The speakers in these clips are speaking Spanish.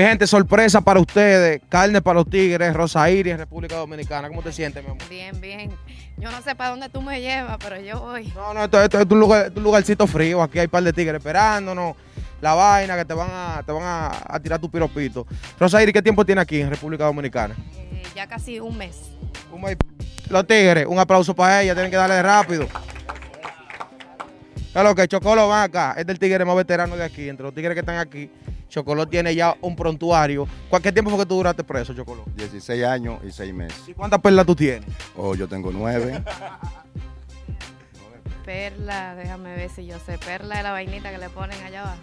Mi gente, sorpresa para ustedes. Carne para los tigres, Rosa Iris, República Dominicana. ¿Cómo te sientes, mi amor? Bien, bien. Yo no sé para dónde tú me llevas, pero yo voy. No, no, esto, esto es un, lugar, esto es un lugarcito frío. Aquí hay un par de tigres esperándonos. La vaina que te van a, te van a, a tirar tu piropito. Rosa Iris, ¿qué tiempo tiene aquí en República Dominicana? Eh, ya casi un mes. Un mes Los tigres, un aplauso para ella. Tienen que darle rápido. Claro que Chocolo va acá. Es del tigre más veterano de aquí. Entre los tigres que están aquí, Chocolo tiene ya un prontuario. ¿Cuál- ¿Qué tiempo fue que tú duraste preso, Chocolo? 16 años y 6 meses. ¿Y cuántas perlas tú tienes? Oh, yo tengo 9. Perla, déjame ver si yo sé. Perla es la vainita que le ponen allá abajo.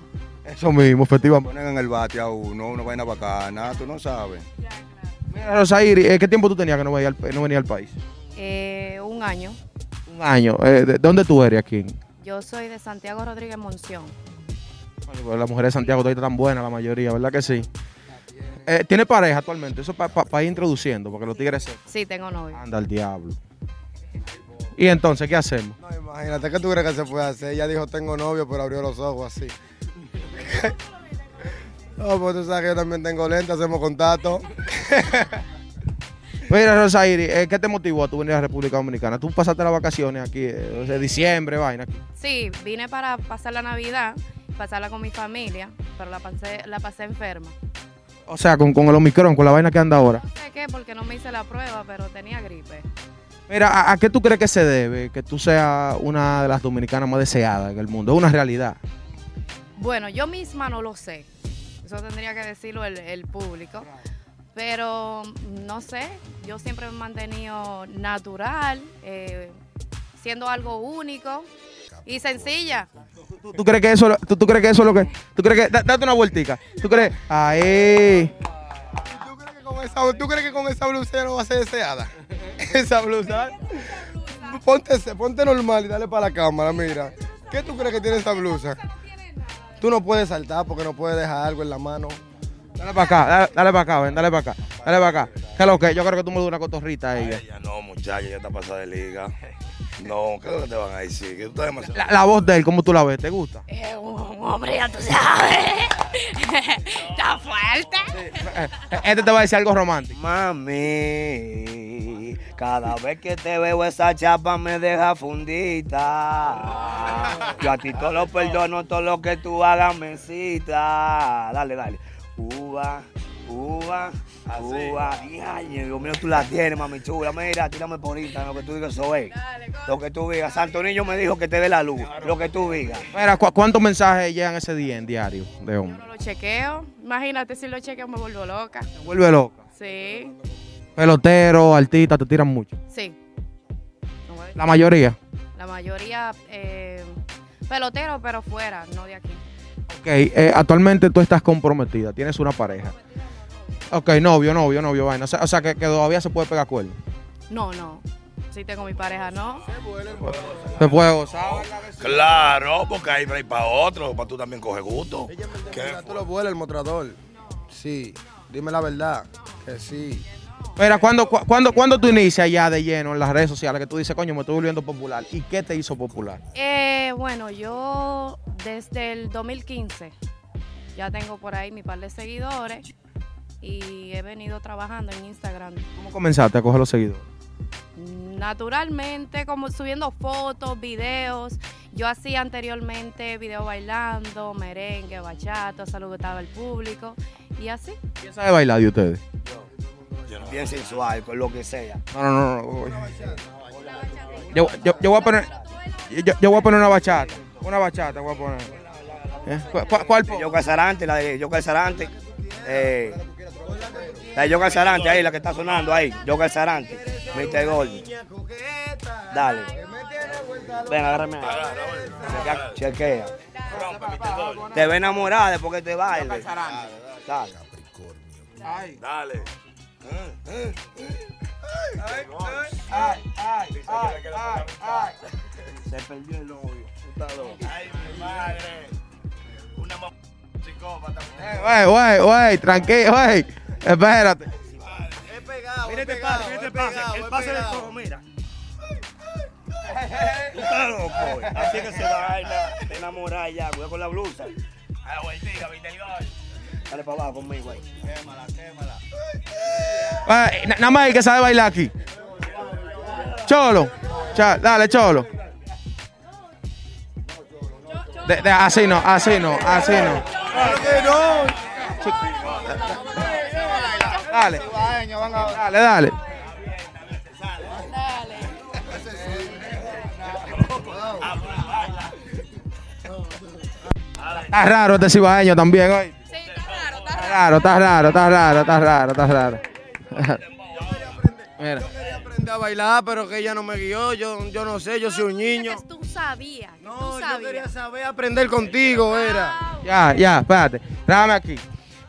Eso mismo, efectivamente. Ponen en el bate a uno, una vaina bacana, tú no sabes. Mira, Rosairi, eh, ¿qué tiempo tú tenías que no venía al, no venía al país? Eh, un año. Un año. Eh, ¿De dónde tú eres aquí? Yo soy de Santiago Rodríguez Monción. Coño, pues Las mujeres de Santiago todavía están buenas, la mayoría, ¿verdad que sí? Eh, ¿Tiene pareja actualmente? Eso para ir introduciendo, porque los tigres. Sí, tengo novio. Anda al diablo. ¿Y entonces qué hacemos? No, imagínate, ¿qué tú crees que se puede hacer? Ella dijo, tengo novio, pero abrió los ojos así. no, pues tú sabes que yo también tengo lente, hacemos contacto. Mira, Rosairi, eh, ¿qué te motivó a tu venir a la República Dominicana? Tú pasaste las vacaciones aquí, eh, o sea, diciembre, vaina aquí. Sí, vine para pasar la Navidad, pasarla con mi familia, pero la pasé, la pasé enferma. O sea, con, con el Omicron, con la vaina que anda ahora. No sé qué, porque no me hice la prueba, pero tenía gripe. Mira, ¿a, a qué tú crees que se debe que tú seas una de las dominicanas más deseadas en el mundo? Es una realidad. Bueno, yo misma no lo sé. Eso tendría que decirlo el, el público. Pero no sé, yo siempre me he mantenido natural, eh, siendo algo único y sencilla. ¿Tú, tú crees que eso, tú, tú crees que eso es lo que... ¿Tú crees que... da- Date una vueltica. ¿Tú crees... Ahí... ¿Tú crees que con esa, tú crees que con esa blusa no va a ser deseada? esa blusa. Ponte, ponte normal y dale para la cámara, mira. ¿Qué tú crees que tiene esa blusa? Tú no puedes saltar porque no puedes dejar algo en la mano. Dale para acá, dale, dale para acá, ven, dale para acá. Dale para acá. ¿Qué es lo que? Yo creo que tú me das una cotorrita a ella. Ya no, muchacha, ya está pasada de liga. No, ¿qué es lo que te van a decir? Que tú estás demasiado. La, la voz de él, ¿cómo tú la ves? ¿Te gusta? Es un hombre, ya tú sabes. Está fuerte. Eh, Este te va a decir algo romántico. Mami, cada vez que te veo esa chapa me deja fundita. Yo a ti todo lo perdono, todo lo que tú hagas me cita. Dale, dale. Uva, uva, uva. Diañe, Dios mío, tú la tienes, mami chula. Mira, tírame por Instagram lo que tú digas, eso es. Lo que tú digas. Santo Niño me dijo que te dé la luz. Lo que tú digas. Mira, ¿cu- ¿cuántos mensajes llegan ese día en diario de Yo hombre? no lo chequeo. Imagínate si lo chequeo me vuelvo loca. Te vuelve loca. Sí, Pelotero, artista, te tiran mucho. sí. La mayoría. La mayoría eh, pelotero, pero fuera, no de aquí. Ok, eh, actualmente tú estás comprometida, tienes una pareja. Ok, novio, novio, novio, vaina. O sea, o sea, que, que todavía se puede pegar cuerno. No, no. Sí tengo mi pareja, ¿no? Se puede gozar. Claro, porque hay break para otro, para tú también coger gusto. ¿Qué Mira, tú lo vuelas el mostrador. Sí, dime la verdad. Que sí. Mira, ¿cuándo, cu- cuándo, cuándo tú inicias ya de lleno en las redes sociales que tú dices, coño, me estoy volviendo popular? ¿Y qué te hizo popular? Eh, bueno, yo desde el 2015 ya tengo por ahí mi par de seguidores y he venido trabajando en Instagram ¿Cómo comenzaste a coger los seguidores? naturalmente, como subiendo fotos, videos. Yo hacía anteriormente videos bailando, merengue, bachata, saludaba al público y así. ¿Quién sabe bailar de ustedes? Bien sensual, con lo que sea. No, no, no. no. Yo, yo, yo voy a poner. Yo, yo voy a poner una bachata. Una bachata voy a poner. ¿Eh? ¿Cuál, cuál- Yo Casarante, la de Yo Casarante. Eh, la de Yo Casarante ahí, la que está sonando ahí. Yo Casarante. Mr. Gold. Dale. Ven, agárrame ahí. Chequea. Te ve enamorada después que te baile. Dale. Dale. Se perdió el novio. Ay, mi madre. Una mamá psicópata. Eh, Güey, güey, güey, tranquilo, güey. Espérate. Es pegado, Mira este pase, mira este pase. El pase del cojo, mira. Tú estás loco. Así que se vaina, te enamoras ya, cuidado con la blusa. A la vueltita, viste el gol. Dale para abajo conmigo ahí. Eh, na- Nada más el que sabe bailar aquí. Cholo. Cha- dale, cholo. De- de- así no, así no, así no. Dale. Dale, dale. Está raro este cibaeño también hoy. Raro, raro, está raro, está raro, está raro, está raro. Mira. Aprendí a bailar, pero que ella no me guió. Yo, yo no sé, yo soy un niño. Tú sabías, No, tú yo quería saber aprender contigo, era. Ya, ya, espérate. Déjame aquí.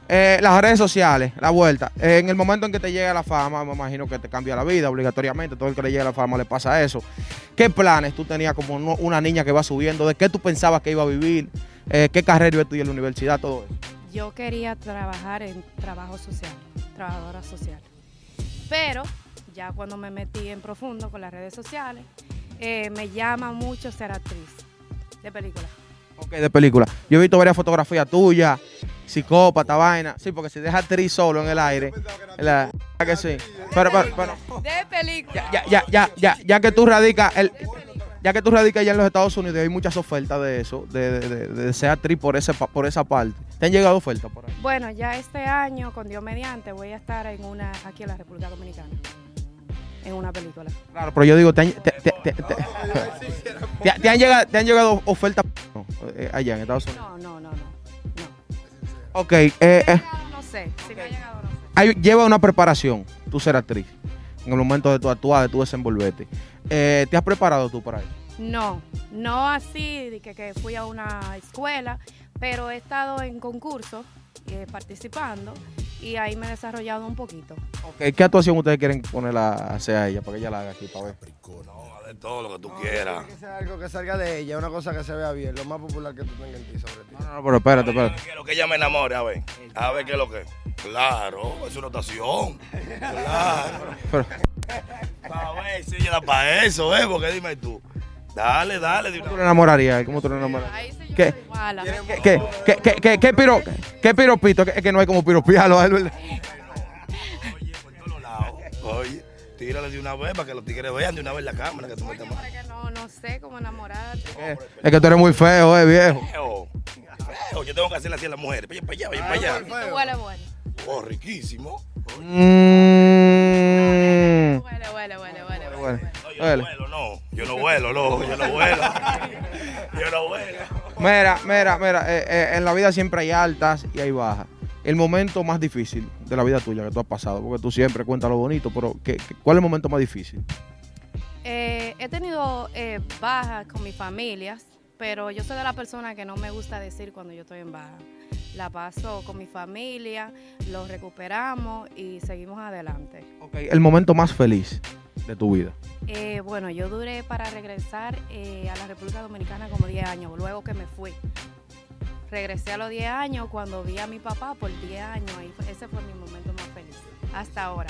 Eh, las redes sociales, la vuelta. Eh, en el momento en que te llega la fama, me imagino que te cambia la vida obligatoriamente. Todo el que le llega la fama le pasa eso. ¿Qué planes tú tenías como una niña que va subiendo? ¿De qué tú pensabas que iba a vivir? Eh, ¿Qué carrera iba a estudiar en la universidad? Todo eso. Yo quería trabajar en trabajo social, trabajadora social. Pero ya cuando me metí en profundo con las redes sociales, eh, me llama mucho ser actriz de película. Ok, de película. Yo he visto varias fotografías tuyas, psicópata, vaina. Sí, porque si deja actriz solo en el aire. La, que sí. Pero, pero, pero, De película. ya, ya, ya, ya, ya que tú radicas el, ya que tú radicas allá en los Estados Unidos, hay muchas ofertas de eso, de, de, de- de ser actriz por ese por esa parte. ¿Te han llegado ofertas por ahí? Bueno, ya este año, con Dios mediante, voy a estar en una aquí en la República Dominicana. En una película. Claro, pero yo digo, te han, te, te- han llegado, te han llegado ofertas no, eh, allá en Estados Unidos. No, no, no, no. no. Ok, eh, eh, Me ha llegado, no sé. Si me ha llegado, no sé. hay- lleva una preparación, tú ser actriz, en el momento de tu actuar, de tu desenvolverte. Eh, ¿Te has preparado tú para eso? No, no así de que, que fui a una escuela, pero he estado en concursos eh, participando y ahí me he desarrollado un poquito. ¿Qué actuación ustedes quieren ponerla a hacer a ella para que ella la haga aquí para ver? No, todo lo que tú quieras. Tiene que ser algo que salga de ella, una cosa que se vea bien, lo más popular que tú tengas en ti sobre ti. No, no, pero espérate, espérate. Quiero que ella me enamore, a ver. A ver qué es lo que. Claro, es una notación. Claro. Pero- A ver si ella da para eso, ¿eh? Porque dime tú. Dale, dale. ¿Cómo tú le enamorarías? ¿Cómo tú le enamorarías? ¿Qué? ¿Qué, qué, qué, qué, qué, qué piro, qué piropito? Que, que no hay como piropiarlo. ¿eh? ¿verdad? Oye, por todos lados. Oye, tírale de una vez para que los tigres vean de una vez la cámara que tú metes más. Porque no, no sé cómo enamorarte. Eh, Es que tú eres muy feo, eh, viejo. Feo. Feo, Yo tengo que hacerle así a las mujeres. Vaya para allá, vaya para allá. Tú huele bueno. Oh, riquísimo. Mm. Huele, huele, huele, huele. No, yo huele. no vuelo, no. Yo no vuelo, no. Yo no vuelo. Yo no vuelo. Mira, mira, mira, eh, eh, en la vida siempre hay altas y hay bajas. El momento más difícil de la vida tuya que tú has pasado, porque tú siempre cuentas lo bonito, pero ¿qué, qué- cuál es el momento más difícil? Eh, he tenido eh, bajas con mis familias, pero yo soy de la persona que no me gusta decir cuando yo estoy en baja. La paso con mi familia, lo recuperamos y seguimos adelante. Ok, el momento más feliz de tu vida. Eh, bueno, yo duré para regresar eh, a la República Dominicana como 10 años, luego que me fui. Regresé a los 10 años cuando vi a mi papá por 10 años. Ahí fue- ese fue mi momento más feliz. Hasta ahora.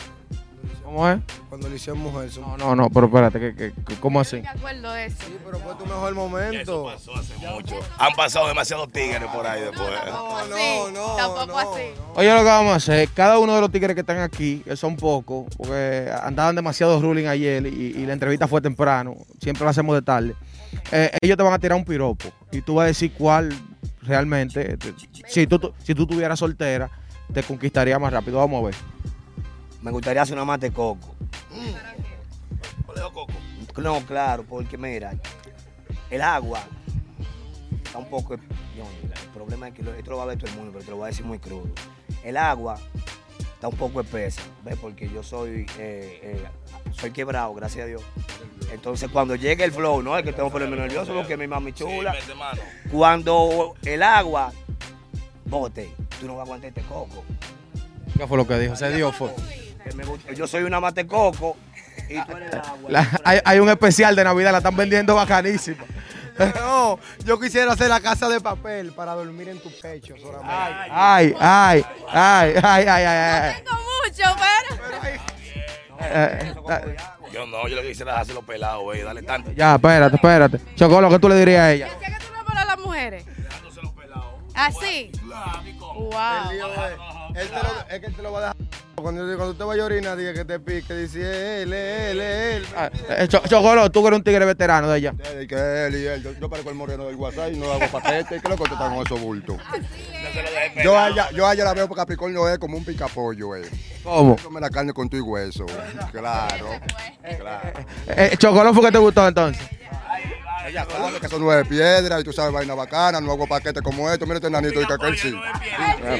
¿Cómo es? Cuando le hicieron mujer. su- No, no, no, pero espérate, ¿qué, qué- qué- cómo así? Me acuerdo de eso. Sí, pero fue tu mejor Eso momento. pasó hace mucho. Han pasado demasiados tigres por ahí después. No, no, no. tampoco no, así. no. Oye, lo que vamos a hacer, cada uno de los tigres que están aquí, que son pocos, porque andaban demasiados ruling ayer y, y la entrevista fue temprano, siempre la hacemos de tarde, eh, ellos te van a tirar un piropo y tú vas a decir cuál realmente, te- si tú, si tú tuvieras soltera, te conquistaría más rápido. Vamos a ver. Me gustaría hacer una mate coco. coco? No, claro, porque mira, el agua está un poco. El problema es que esto lo va a ver todo el mundo, pero te lo voy a decir muy crudo. El agua está un poco espesa, ¿ves? Porque yo soy eh, eh, soy quebrado, gracias a Dios. Entonces, cuando llegue el flow, no es que tengo que ponerme nervioso porque mi mami chula. Cuando el agua bote, tú no vas a aguantar este coco. ¿Qué fue lo que dijo? Se dio fue. Yo soy una mate coco y tú eres el agua. La- hay, hay un especial de Navidad, la están vendiendo bacanísima. No, yo quisiera hacer la casa de papel para dormir en tu pecho solamente. Ay, ay, ay, ay, ay, ay, ay. Tengo mucho, pero. Eh, eh, Yo no, yo lo que quisiera es hacerlo pelado, güey, dale tanto. ya, espérate, espérate. Chocolo, ¿qué tú le dirías a ella? ¿Qué que tú no hablas a las mujeres? ¿Así? Wow. Él te lo, es que él te lo va a dejar. Cuando, cuando te vaya a orinar, diga que te pique, dice él, él, él. Ah, eh, Cho- Chocolo, tú que eres un tigre veterano de ella. Él, que él y él. Yo, yo parezco el moreno del WhatsApp y no hago paquete. ¿Qué es lo que te están con esos bultos? Yo a ella, yo a ella la veo porque Capricornio es como un picapollo, eh. ¿Cómo? Come la carne con tu y hueso. Claro. Claro. Eh, Chocolo fue que te gustó entonces. Ella sabe que son nueve piedras y tú sabes vaina bacana, no hago paquete como esto. Mira este nanito y que aquel sí. Yo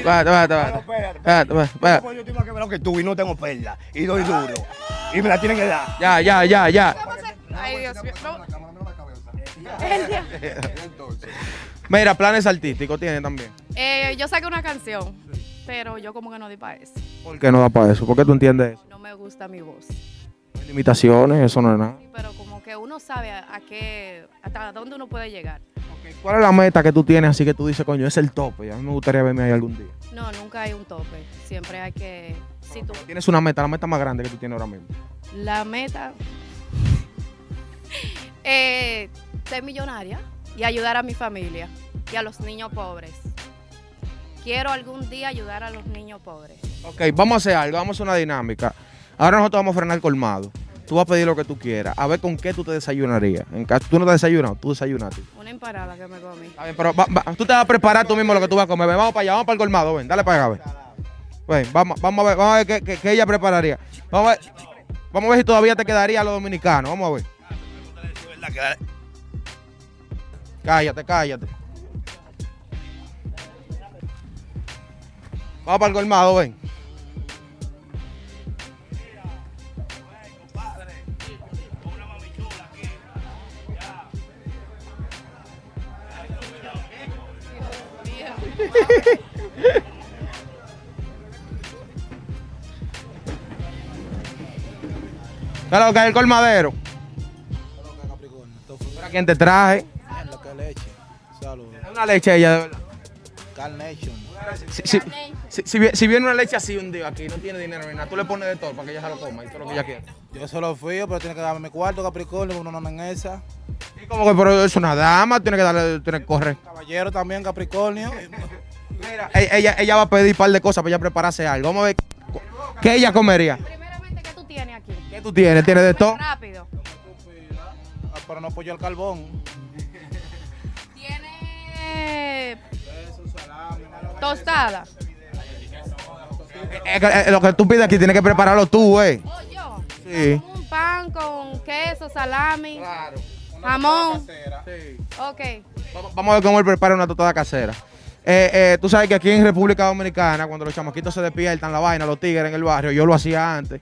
estoy más quebrado que tú y no tengo perla. Y doy duro. Y me la tienen que dar. Ya, ya, ya, ya. Ay, Dios mío. No. Mira, planes artísticos tiene también. Eh, yo saqué una canción, pero yo como que no di para eso. ¿Por qué no da para eso? ¿Por qué tú entiendes eso? No me gusta mi voz. Hay limitaciones, eso no es nada. Pero como que uno sabe a, a qué, hasta dónde uno puede llegar. ¿Cuál es la meta que tú tienes así que tú dices, coño, es el tope? A mí me gustaría verme ahí algún día. No, nunca hay un tope. Siempre hay que. Si tú, Tienes una meta, la meta más grande que tú tienes ahora mismo. la meta. eh, ser millonaria y ayudar a mi familia y a los niños pobres. Quiero algún día ayudar a los niños pobres. Ok, vamos a hacer algo, vamos a una dinámica. Ahora nosotros vamos a frenar colmado. Tú vas a pedir lo que tú quieras. A ver con qué tú te desayunarías. En caso tú no te desayunas, tú desayunaste. Una empanada que me comí. Está bien, pero va- va- tú te vas a preparar tú mismo lo que tú vas a comer. Ven, vamos para allá, vamos para el colmado. Ven, dale para allá, ven. Ven, vamos, vamos a ver, vamos a ver qué, qué- qué ella prepararía. Vamos a, ver, vamos a ver si todavía te quedaría lo dominicano. Vamos a ver. Cállate, cállate. Vamos para el colmado, ven. Claro, lo que es el colmadero. Mira quién te traje. Lo que leche. Saludos. Es una leche ella, de verdad. Carnation. Si, si, si, si vi- si viene una leche así un día aquí, no tiene dinero ni nada, tú le pones de todo para que ella se lo coma y todo lo que ella quiera. Yo solo fui, pero tiene que darme mi cuarto, Capricornio, uno no en esa. Como que, pero es una dama, tiene que darle, tiene que correr. Caballero también, Capricornio. Mira, e- ella, ella va a pedir un par de cosas para ella prepararse algo. Vamos a ver qué ella comería. Primeramente, ¿qué tú tienes aquí? ¿Qué tú tienes? ¿Tienes de todo? Rápido. Ah, Pero no pollo al carbón. Tiene tostada. Es que, eh, lo que tú pides aquí tienes que prepararlo tú, eh. Oh, yo. Sí. Un pan con queso, salami, jamón. Ok. Vamos- Vamos a ver cómo él prepara una tostada casera. Eh, eh, tú sabes que aquí en República Dominicana, cuando los chamaquitos se despiertan, la vaina, los tigres en el barrio, yo lo hacía antes.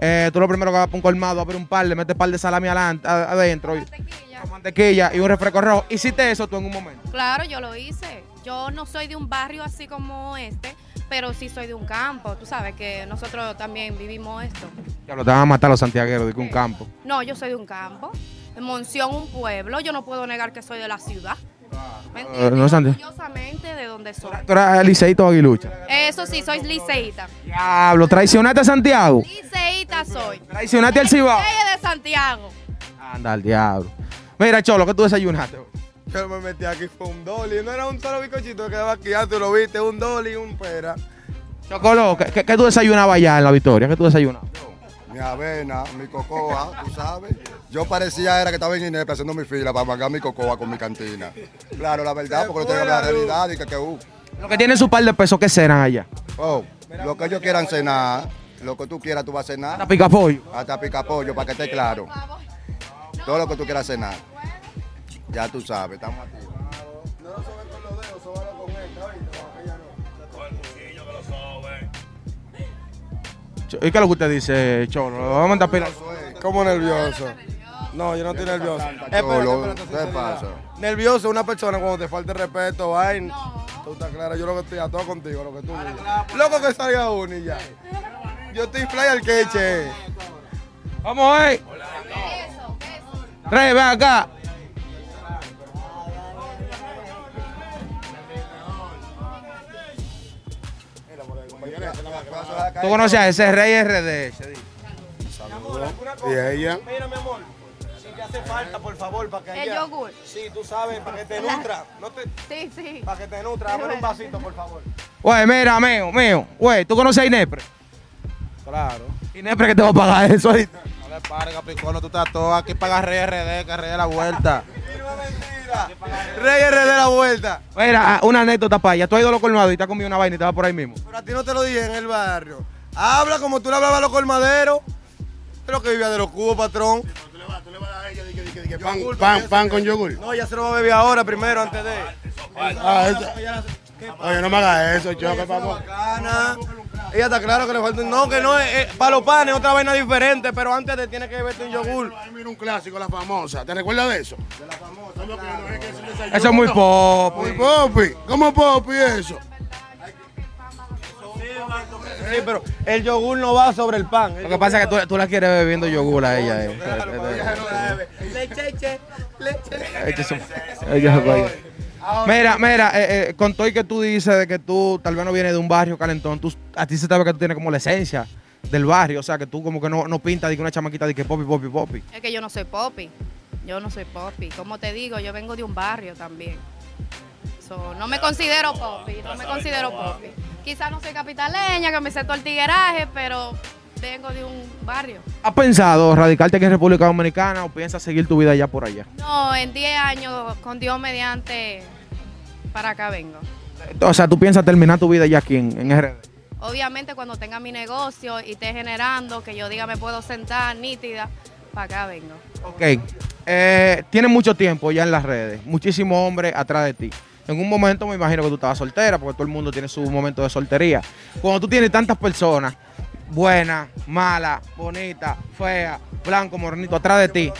Eh, tú lo primero que vas para un colmado, abres un par, le metes un par de salami adelante- a- adentro, y, Mantequilla. con mantequilla y un refresco rojo. Hiciste eso tú en un momento. Claro, yo lo hice. Yo no soy de un barrio así como este, pero sí soy de un campo. Tú sabes que nosotros también vivimos esto. Ya lo te van a matar los santiagueros de que un campo. No, yo soy de un campo. Monción, un pueblo. Yo no puedo negar que soy de la ciudad. ¿Me Eh, entiendes? no Orgullosamente de donde soy. Tú eras liceíto o aguilucha. Eso sí, soy liceíta. Diablo, traicionaste a Santiago. Liceíta soy. Traicionaste al Cibao. De Santiago. Anda al diablo. Mira, Cholo, ¿qué tú desayunaste? Yo me metí aquí fue un dolly. No era un solo bicochito que quedaba aquí, ya tú lo viste, un dolly y un pera. Chocolo, ¿qué, qué, qué tú desayunabas allá en la Victoria? ¿Qué tú desayunabas? Mi avena, mi cocoa, tú sabes. Yo parecía era que estaba en Inepre haciendo mi fila para mangar mi cocoa con mi cantina. Claro, la verdad, porque no tengo la realidad y que, que uh, Lo que tienen su par de pesos, ¿qué cenan allá? oh, lo que ellos quieran cenar, lo que tú quieras tú vas a cenar, pica pollo. hasta pica pollo para que esté claro. Todo lo que tú quieras cenar. Ya tú sabes, estamos aquí. ¿Y qué es lo que usted dice, Cholo? Vamos a mandar pila. ¿Cómo nervioso? No, yo no estoy nervioso. Cholo, ¿qué pasa? Nervioso es una persona cuando te falta el respeto, vaina. Tú estás clara, yo lo que estoy a todo contigo, lo que tú digas. Loco que salga uno y ya. Yo estoy fly al queche. Vamos a ver. Rey, ven acá. Tú conoces a ese Rey RD. se dice. Y ella, Mira, mi amor, si te hace falta, por favor, para que El ella- yogur. Sí, tú sabes, para que te nutra. No te, Sí, sí. para que te nutra. Dame un vasito, por favor. Güey, mira, mío, mío. Güey, ¿tú conoces a Inepre? Claro. Inepre que te va a pagar eso. ahorita. No le pares, Capricornio, tú estás todo aquí para RD, que RD la vuelta. Rey RD de la vuelta. Mira, ah, una anécdota para allá. Tú has ido a los colmados y te has comido una vaina y te vas por ahí mismo. Pero a ti no te lo dije en el barrio. Habla como tú le hablabas a los colmaderos. Lo que vivía de los cubos, patrón. tú le vas, tú le vas a ella, di que- di que- di que pan, pan, pan con yogur. No, ya se lo va a beber ahora, primero, antes de. Ah, eso- Oye, no me hagas eso, choque, papá. Ella está claro que le falta un... No, que no, es, es- para los panes otra vaina diferente, pero antes te tiene que beberte un yogur. Mira un clásico, la famosa. ¿Te recuerdas de eso? De la famosa. Eso es muy pop. Muy popi. ¿Cómo popi eso? Sí, pero el yogur no va sobre el pan. Lo que pasa es que tú, tú la quieres bebiendo yogur a ella. Eh. Leche, leche, leche. Mira, mira, eh, eh, con todo y que tú dices de que tú tal vez no vienes de un barrio calentón, tú, a ti se ve que tú tienes como la esencia del barrio, o sea, que tú como que no, no pintas de que una chamaquita de que popi, popi, popi. Es que yo no soy popi. Yo no soy popi. Como te digo, yo vengo de un barrio también. So, no me considero popi, no me considero popi. Quizás no soy capitaleña, que me sé todo el tigueraje, pero vengo de un barrio. ¿Has pensado radicarte aquí en República Dominicana o piensas seguir tu vida allá por allá? No, en 10 años, con Dios mediante, para acá vengo. O sea, tú piensas terminar tu vida ya aquí en, en RD. Obviamente cuando tenga mi negocio y esté generando, que yo diga me puedo sentar nítida, para acá vengo. Ok, eh, tienes mucho tiempo ya en las redes, muchísimos hombres atrás de ti. En un momento me imagino que tú estabas soltera, porque todo el mundo tiene su momento de soltería. Cuando tú tienes tantas personas, buenas, malas, bonitas, feas, blanco, morenito, atrás de ti,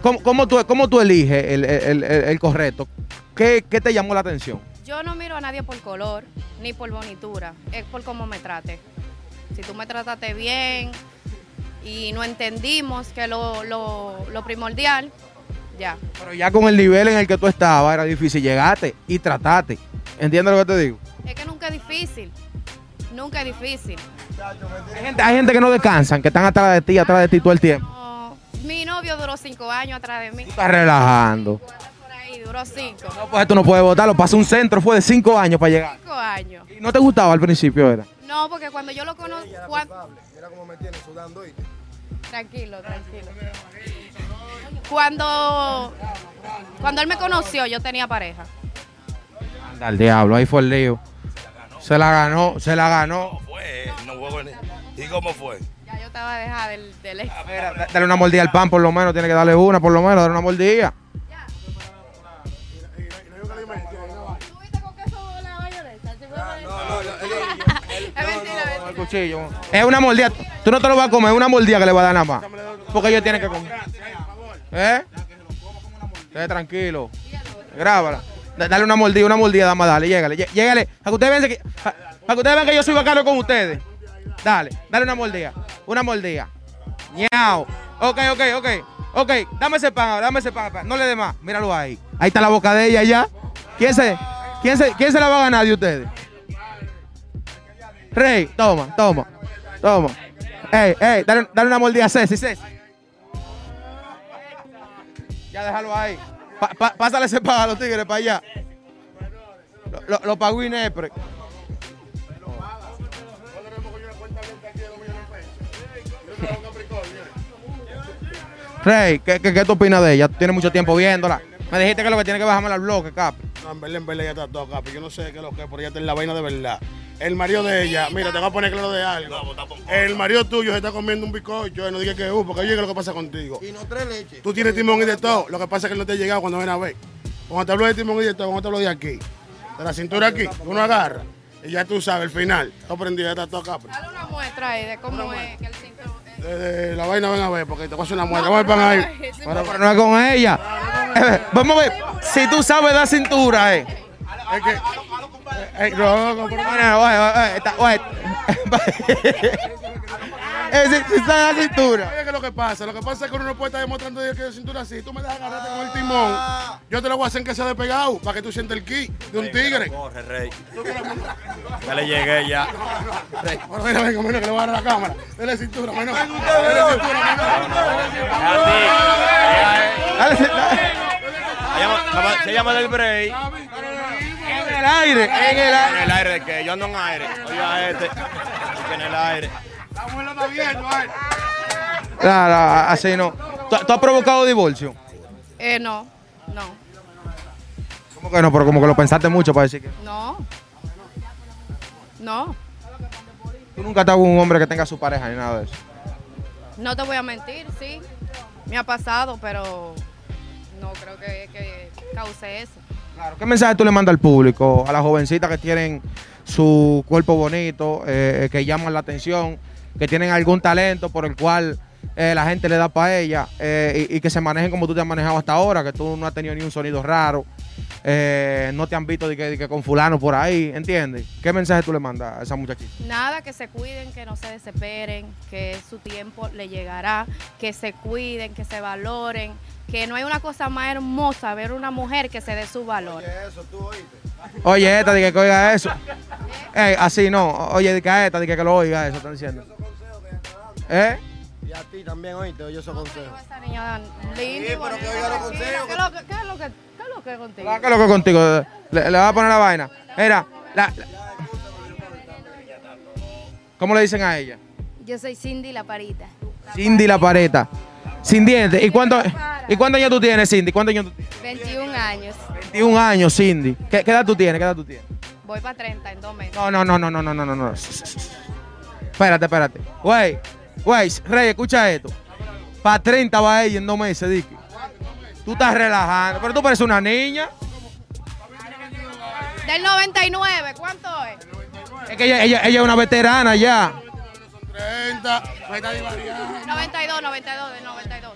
¿cómo, cómo tú, cómo tú eliges el, el- el- el correcto? ¿Qué, qué te llamó la atención? Yo no miro a nadie por color ni por bonitura, es por cómo me trate. Si tú me trataste bien y no entendimos que lo, lo, lo primordial, ya. Pero ya con el nivel en el que tú estabas era difícil llegarte y tratarte. ¿Entiendes lo que te digo? Es que nunca es difícil, nunca es difícil. Hay gente, hay gente que no descansan, que están atrás de ti, atrás de ti todo el tiempo. No, mi novio duró cinco años atrás de mí. Estás relajando. Duró cinco. No, pues tú no puedes votarlo. Pasó un centro, fue de cinco años para llegar. Cinco años. ¿Y no te gustaba al principio, era? No, porque cuando yo lo conocí, Mira cómo me tiene sudando, ¿oíste? Tranquilo, tranquilo. Cuando, cuando él me conoció, yo tenía pareja. Anda al diablo, ahí fue el lío. Se la ganó, se la ganó. ¿Cómo fue? No ni. ¿Y cómo fue? Ya yo estaba dejada del, del ex. Mira, da- dale una mordida al pan por lo menos, tiene que darle una por lo menos, dale una mordida. Cuchillo. Es una mordida. Tú no te lo vas a comer, es una mordida que le va a dar nada más. Porque ellos tienen que comer. ¿Eh? Esté tranquilo. Grábala. Da- Dale una mordida, una mordida, dama, dale, llégale, llé- llégale. Para que ustedes vean que, para que ustedes vean que yo soy bacano con ustedes. Dale, dale una mordida. Una mordida. Ñao. Ok, ok, ok. Ok, dame ese pan, ahora, dame ese pan. pan. No le dé más. Míralo ahí. Ahí está la boca de ella ya. ¿Quién se, quién se, quién se la va a ganar de ustedes? Rey, toma, toma, toma. Ey, ey, dale, dale una mordida a Ceci, Ceci. Ya déjalo ahí. Pa- pásale ese pan a los tigres para allá. Lo, lo, lo pagó Inepre. Rey, ¿qué, qué, qué tú opinas de ella? Tú tienes mucho tiempo viéndola. Me dijiste que lo que tiene que bajarme al bloque, Cap. No, en verdad, en verdad, ya está todo, capi. Yo no sé qué es lo que es, pero ella está en la vaina de verdad. El marido de ella, mira, te voy a poner claro de algo. El marido tuyo se está comiendo un bizcocho, no digas que es, porque oye, ¿qué es lo que pasa contigo? Y no tres leches. Tú tienes timón y de todo. Lo que pasa es que él no te ha llegado cuando ven a ver. Cuando te hablo de timón y de todo, cuando te hablo de aquí, de la cintura aquí, uno agarra. Y ya tú sabes, el final. Está prendido, ya está todo acá. Dale una muestra ahí de cómo es que el cinturón. eh, De, de la vaina ven a ver, porque te voy a hacer una muestra. Vamos a ver pan ahí. Sí, Pero no es con ella. Eh, vamos a ver. Si tú sabes dar cintura, eh. Es que. eh, no, no, No, no, no, oye, oye, oye, está- oye. Es decir, si está en la cintura. Oye, ¿qué es lo que pasa? Lo que pasa es que uno no puede estar demostrando que de cintura así. Tú me dejas agarrarte con el timón. Yo te lo voy a hacer que sea despegado para que tú sientas el ki de un tigre. Corre, rey. Ya le llegué ya. Bueno, mira, venga, menos que le voy a dar a la cámara. Dele cintura, cintura, Dale, sí, dale. Se llama, mamá, se llama del break. En el aire, en el En aire. el aire de que yo ando en aire. Oye a este. En el aire. La muela está ay. No, no, así no. ¿Tú, tú has provocado divorcio? Eh, no, no, ¿Cómo que no? Pero como que lo pensaste mucho para decir que no. No, tú nunca estás con un hombre que tenga su pareja ni nada de eso. no te voy a mentir, sí. Me ha pasado, pero no creo que, que cause eso. Claro. ¿Qué mensaje tú le mandas al público, a las jovencitas que tienen su cuerpo bonito, eh, que llaman la atención, que tienen algún talento por el cual eh, la gente le da para ella eh, y, y que se manejen como tú te has manejado hasta ahora, que tú no has tenido ni un sonido raro, eh, no te han visto de que, de que con fulano por ahí, ¿entiendes? ¿Qué mensaje tú le mandas a esa muchachita? Nada, que se cuiden, que no se desesperen, que su tiempo le llegará, que se cuiden, que se valoren, que no hay una cosa más hermosa ver una mujer que se dé su valor. Oye, esta, de que oiga eso. Ey, así no. Oye, de que a esta, de que, lo oiga eso, están diciendo. ¿Eh? Y a ti también, oíste, yo soy consejo. Esa niña linda y Sí, pero bonita, que oiga los tranquila. consejos. ¿Qué es lo que- contigo. Que contigo. Le, le a poner la vaina. Mira, ¿Cómo le dicen a ella? Yo soy Cindy La Parita. Cindy La Pareta. Sin dientes. ¿Y cuántos ¿y cuánto años tú tienes, Cindy? ¿Cuántos años tú tienes? 21 años. 21 años, Cindy. ¿Qué, edad tú tienes? ¿Qué edad tú tienes? Voy para 30 en dos meses. No, no, no, no, no, no, no, no. Espérate, espérate. Güey, güey, Rey, escucha esto. Para 30 va ella en dos meses, Dicky. Tú estás relajando, pero tú pareces una niña. Del 99, ¿cuánto es? Es que ella, ella, ella es una veterana ya. 30, no está divariando. 92, 92, del 92.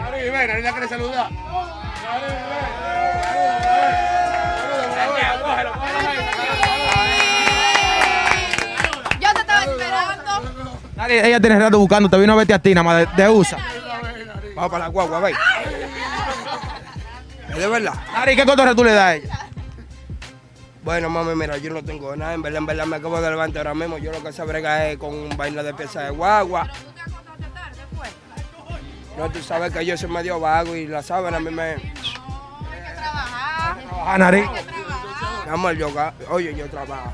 Ari, ven, Ari la quiere saludar. Yo te estaba esperando. Nadie- Ella tiene rato buscando, te vino a verte a ti, nada más de, de USA. Vamos para la guagua, ve. Es de verdad. Ari, ¿qué cotorra tú le das a ella? Bueno, mami, mira, yo no tengo nada. En verdad, en verdad, me acabo de levantar ahora mismo. Yo lo que sé brega es con un vaina de pieza de guagua. No, tú sabes que yo soy medio vago y la sábana a mí me... A Nari. Mi amor, yo, oye, yo trabajo.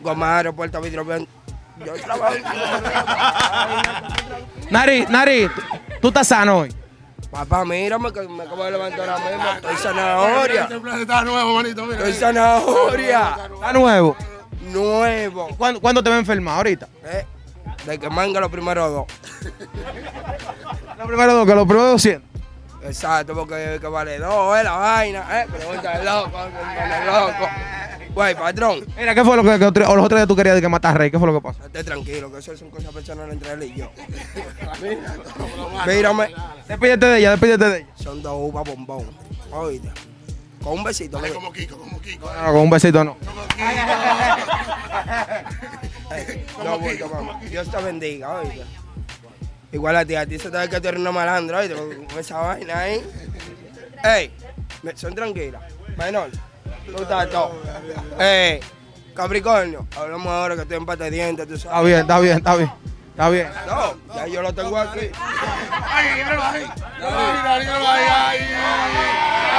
Goma, aeropuerto, vidrio, ven. Yo trabajo. Nari, Nari, tú- estás sano hoy. Papá, mírame que me acabo de levantar ahora mismo. Estoy zanahoria. Este plan está nuevo, manito, mira. Estoy zanahoria. Está nuevo. Nuevo. ¿Cuándo, cuándo te va a enfermar? Ahorita. Eh, de que manga los primeros dos. Lo primero dos, que lo primero 200. Exacto, porque que vale dos, es la vaina, eh. Pregúntale loco, pregúntale loco. Güey, patrón, Mira, ¿qué fue lo que, que otro- o los otros días tú querías de que matar a Rey? ¿Qué fue lo que pasó? esté tranquilo, que eso son cosas personales entre él y yo. Mírame, Despídete de ella, despídete de ella. son dos uvas bombón. Oíste, con un besito. Dale le- como Kiko, como Kiko. No, no, con un besito no. No, bulto, mamá. Dios te bendiga, oíste. Igual a ti, a ti se te ve que tú eres una malandra, oíste, con con esa vaina ahí. Ey, me- son tranquilas. Menor, tú estás todo. Ey, Capricornio, hablamos ahora que estoy en pata de dientes, tú Está sabes. bien, está bien, está bien. Está bien. No, ya yo lo tengo aquí. Ay, míralo ahí. Míralo ahí, ahí.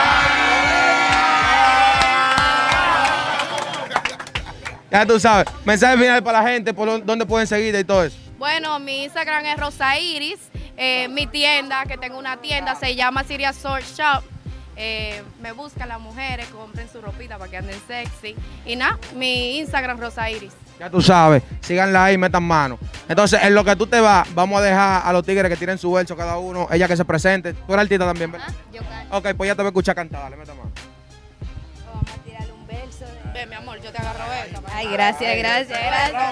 Ya tú sabes. Mensaje final para la gente, por dónde pueden seguirte y todo eso. Bueno, mi Instagram es Rosa Iris. Eh, mi tienda, que tengo una tienda, se llama Siria Sword Shop. Eh, me buscan las mujeres, compren su ropita para que anden sexy. Y nada, mi Instagram Rosa Iris. Ya tú sabes. Síganla ahí, metan mano. Entonces, en lo que tú te vas, vamos a dejar a los tigres que tienen su verso cada uno. Ella que se presente. Tú eres artista también, ¿verdad? Yo canto. Ok, pues ya te voy a escuchar cantar. Dale, meta mano. Vamos a tirarle un verso. Ven, mi amor, yo te agarro esta. Ay, gracias, gracias, gracias.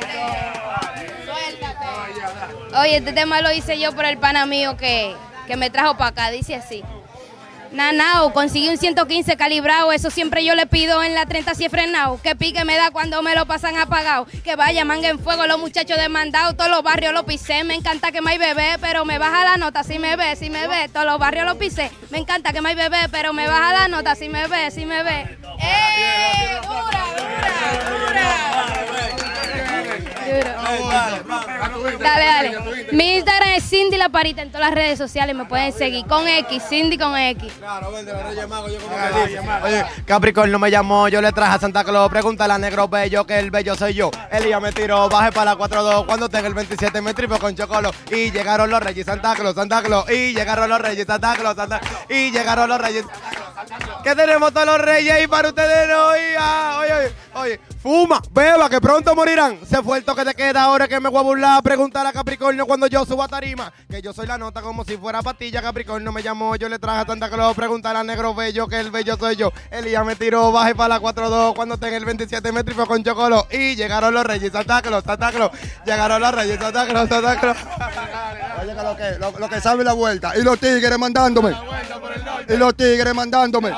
Suéltate. Oye, este tema lo hice yo por el pana mío que, que me trajo para acá. Dice así. Nanao, conseguí un 115 calibrado, eso siempre yo le pido en la 30 si frenado. Que pique me da cuando me lo pasan apagado. Que vaya manga en fuego los muchachos demandados, todos los barrios lo pisé. Me encanta que me hay bebé, pero me baja la nota si me ve, si me ve. Todos los barrios lo pisé. Me encanta que me hay bebé, pero me baja la nota si me ve, si me ve. ¡Eh! ¡Dura, dura, dura! Dale, dale. Mi Instagram es Cindy La Parita en todas las redes sociales. Me pueden seguir con X, Cindy con X. Oye, Capricornio me llamó, yo le traje a Santa Claus. Pregúntale a Negro Bello que el bello soy yo. Elías me tiró, baje para la 4-2. Cuando tenga el 27 me tripo con chocolo. Y llegaron los reyes Santa Claus, Santa Claus. Y llegaron los reyes Santa Claus, Santa Y llegaron los reyes. Que tenemos todos los reyes ahí para ustedes hoy. Ah, Oye, oye, oye, fuma, beba, que pronto morirán. Se fue el toque de queda ahora que me voy a burlar. Pregúntale a Capricornio cuando yo subo a tarima. Que yo soy la nota como si fuera patilla. Capricornio me llamó, yo le traje a Santa Claus. Pregúntale a Negro Bello que el bello soy yo. Elías me tiró, baje para la 4-2. Cuando tenga el 27 me tripó con chocolo. Y llegaron los reyes Santa Claus. Llegaron los reyes Santa Claus. Oye, que lo que, lo, lo que sabe la vuelta. Y los tigres mandándome. Y los tigres mandándome.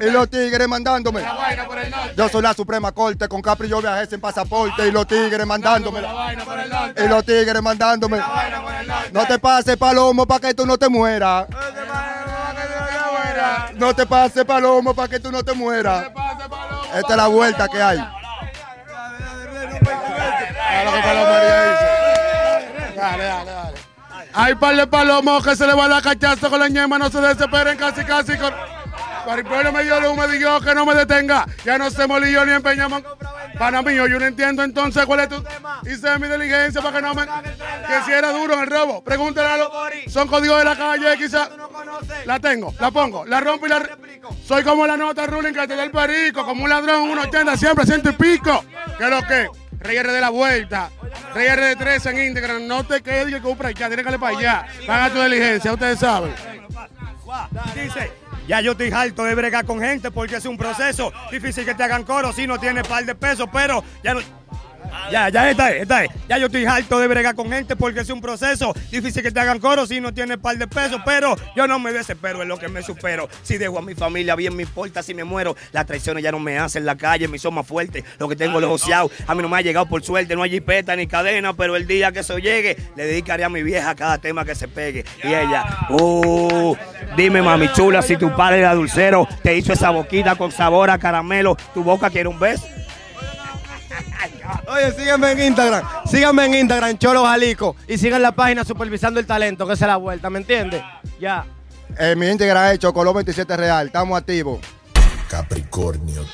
Y los tigres mandándome. Yo soy la Suprema Corte, con Capri yo viajé sin pasaporte. Y los tigres mandándome. Y los tigres mandándome. No te pases palomo para que tú no te mueras. No te pases palomo para que tú no te mueras. Esta es la vuelta que hay. Dale, dale, dale. Hay par de palomos que se le va la cachaza con la ñema, no se desesperen casi, casi con... Paripollo me dio luz, me dijo que no me detenga. Ya no se molillo ni empeñamos. Pana mío, yo no entiendo entonces cuál es tu tema. Hice mi diligencia para que no me. Que si era duro en el robo. Pregúntale a los. Son códigos de la calle, quizás. La tengo, la pongo, la rompo y la. Soy como la nota ruling que te da el perico, como un ladrón, un 80, siempre, ciento y pico. ¿Qué es lo que? Rey R de la vuelta, Rey R de 13 en Instagram. No te quedes que compra ya, tienes que para allá. Paga tu diligencia, ustedes saben. Dice, ya yo estoy harto de bregar con gente porque es un proceso. Difícil que te hagan coro si no tienes par de pesos, pero ya no... Ya, ya esta es, esta es. Ya yo estoy harto de bregar con gente porque es un proceso difícil que te hagan coro si no tienes par de pesos, pero yo no me desespero en lo que me supero. Si dejo a mi familia bien me importa si me muero. Las traiciones ya no me hacen en la calle, mi son más fuerte. Lo que tengo los oceados, a mí no me ha llegado por suerte, no hay jipeta ni cadena, pero el día que eso llegue, le dedicaré a mi vieja cada tema que se pegue. Y ella, uh, dime mami chula, si tu padre era dulcero, te hizo esa boquita con sabor a caramelo, tu boca quiere un beso. Oye, síganme en Instagram, síganme en Instagram, Cholo Jalico, y sigan la página Supervisando el Talento, que es la vuelta, ¿me entiendes? Ya. Eh, mi Instagram es Chocoló 27 Real. Estamos activos. Capricornio.